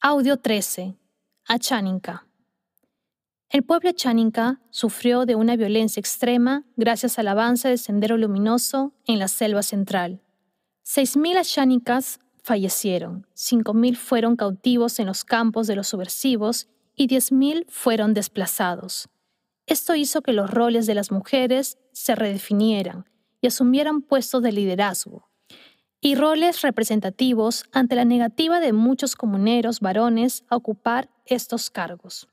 Audio 13. Achaninka. El pueblo Achaninka sufrió de una violencia extrema gracias al avance del Sendero Luminoso en la selva central. 6.000 Achaninkas fallecieron, 5.000 fueron cautivos en los campos de los subversivos y 10.000 fueron desplazados. Esto hizo que los roles de las mujeres se redefinieran y asumieran puestos de liderazgo, y roles representativos ante la negativa de muchos comuneros varones a ocupar estos cargos.